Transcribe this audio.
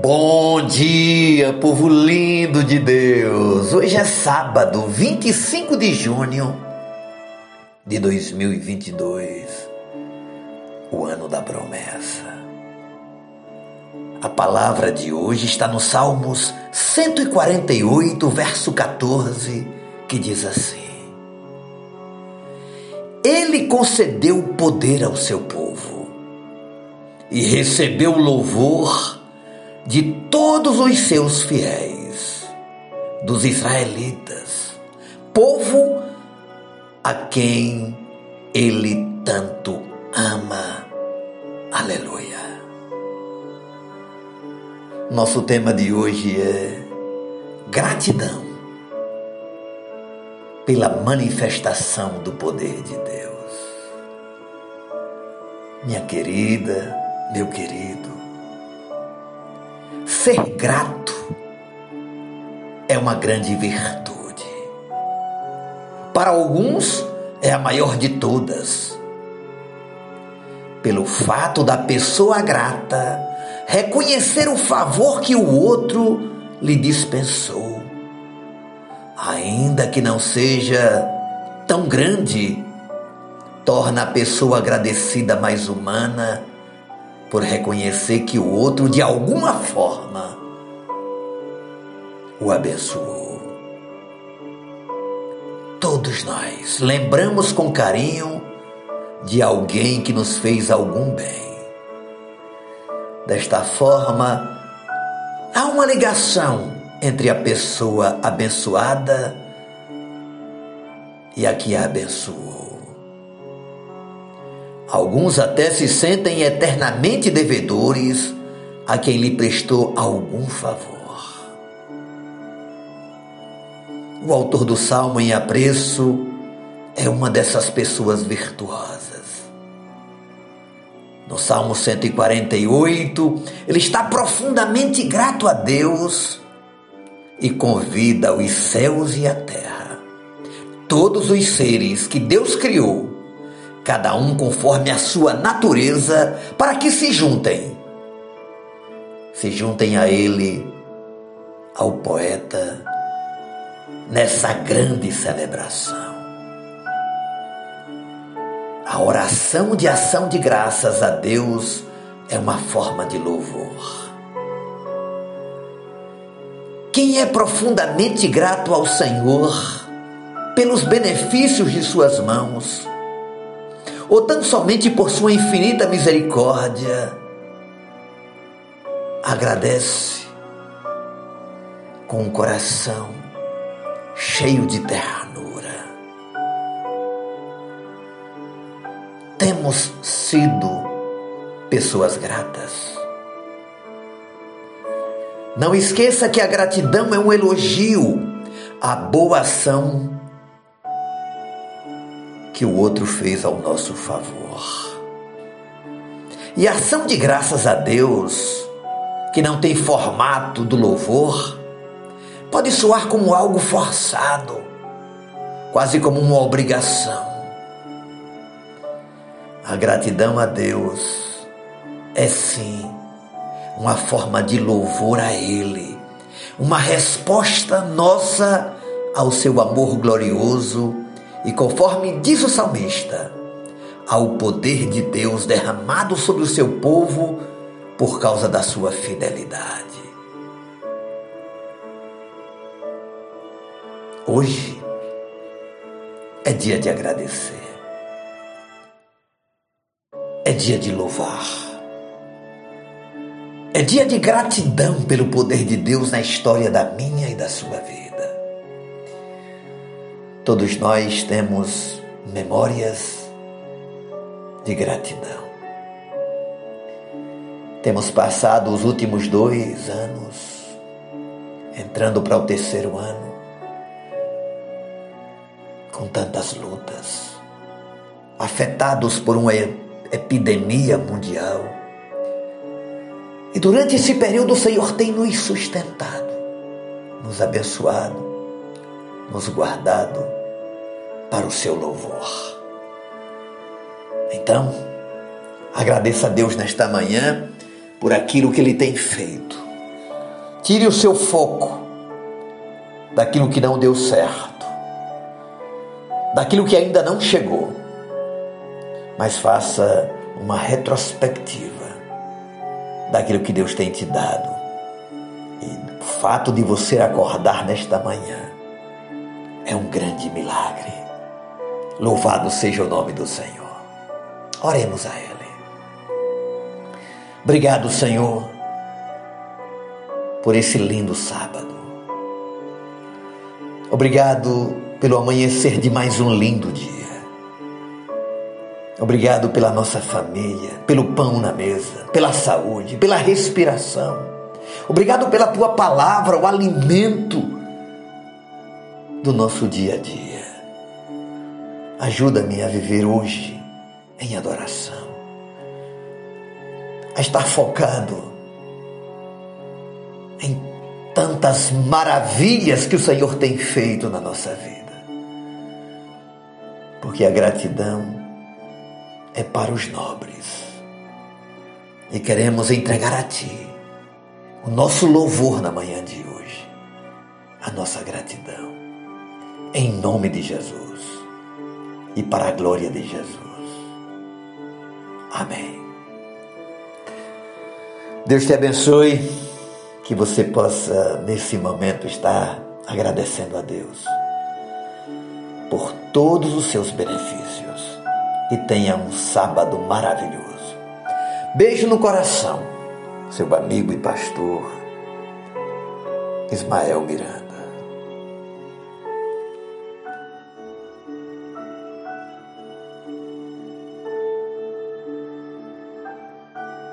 Bom dia, povo lindo de Deus! Hoje é sábado, 25 de junho de 2022, o ano da promessa. A palavra de hoje está no Salmos 148, verso 14, que diz assim: Ele concedeu poder ao seu povo e recebeu louvor de todos os seus fiéis, dos israelitas, povo a quem ele tanto ama. Aleluia. Nosso tema de hoje é gratidão pela manifestação do poder de Deus. Minha querida, meu querido, Ser grato é uma grande virtude. Para alguns, é a maior de todas. Pelo fato da pessoa grata reconhecer o favor que o outro lhe dispensou, ainda que não seja tão grande, torna a pessoa agradecida mais humana por reconhecer que o outro, de alguma forma, o abençoou. Todos nós lembramos com carinho de alguém que nos fez algum bem. Desta forma, há uma ligação entre a pessoa abençoada e a que a abençoou. Alguns até se sentem eternamente devedores a quem lhe prestou algum favor. O autor do salmo em apreço é uma dessas pessoas virtuosas. No Salmo 148, ele está profundamente grato a Deus e convida os céus e a terra, todos os seres que Deus criou, cada um conforme a sua natureza, para que se juntem. Se juntem a ele, ao poeta, nessa grande celebração. A oração de ação de graças a Deus é uma forma de louvor. Quem é profundamente grato ao Senhor pelos benefícios de Suas mãos, ou tão somente por sua infinita misericórdia, agradece com um coração cheio de ternura. Temos sido pessoas gratas. Não esqueça que a gratidão é um elogio à boa ação que o outro fez ao nosso favor. E a ação de graças a Deus, que não tem formato do louvor, pode soar como algo forçado, quase como uma obrigação. A gratidão a Deus é sim uma forma de louvor a Ele, uma resposta nossa ao seu amor glorioso e conforme diz o salmista, ao poder de Deus derramado sobre o seu povo por causa da sua fidelidade. Hoje é dia de agradecer, é dia de louvar, é dia de gratidão pelo poder de Deus na história da minha e da sua vida. Todos nós temos memórias de gratidão. Temos passado os últimos dois anos, entrando para o terceiro ano, com tantas lutas, afetados por uma epidemia mundial. E durante esse período o Senhor tem nos sustentado, nos abençoado, nos guardado para o seu louvor. Então, agradeça a Deus nesta manhã por aquilo que Ele tem feito Tire o seu foco daquilo que não deu certo, daquilo que ainda não chegou, mas faça uma retrospectiva daquilo que Deus tem te dado. E o fato de você acordar nesta manhã é um grande milagre. Louvado seja o nome do Senhor. Oremos a Ele. Obrigado, Senhor, por esse lindo sábado. Obrigado pelo amanhecer de mais um lindo dia. Obrigado pela nossa família, pelo pão na mesa, pela saúde, pela respiração. Obrigado pela tua palavra, o alimento do nosso dia a dia. Ajuda-me a viver hoje em adoração, a estar focado em tantas maravilhas que o Senhor tem feito na nossa vida. Porque a gratidão é para os nobres. E queremos entregar a Ti o nosso louvor na manhã de hoje, a nossa gratidão, em nome de Jesus e para a glória de Jesus. Amém. Deus te abençoe que você possa, nesse momento, estar agradecendo a Deus por todos os seus benefícios e tenha um sábado maravilhoso. Beijo no coração, seu amigo e pastor Ismael Miranda.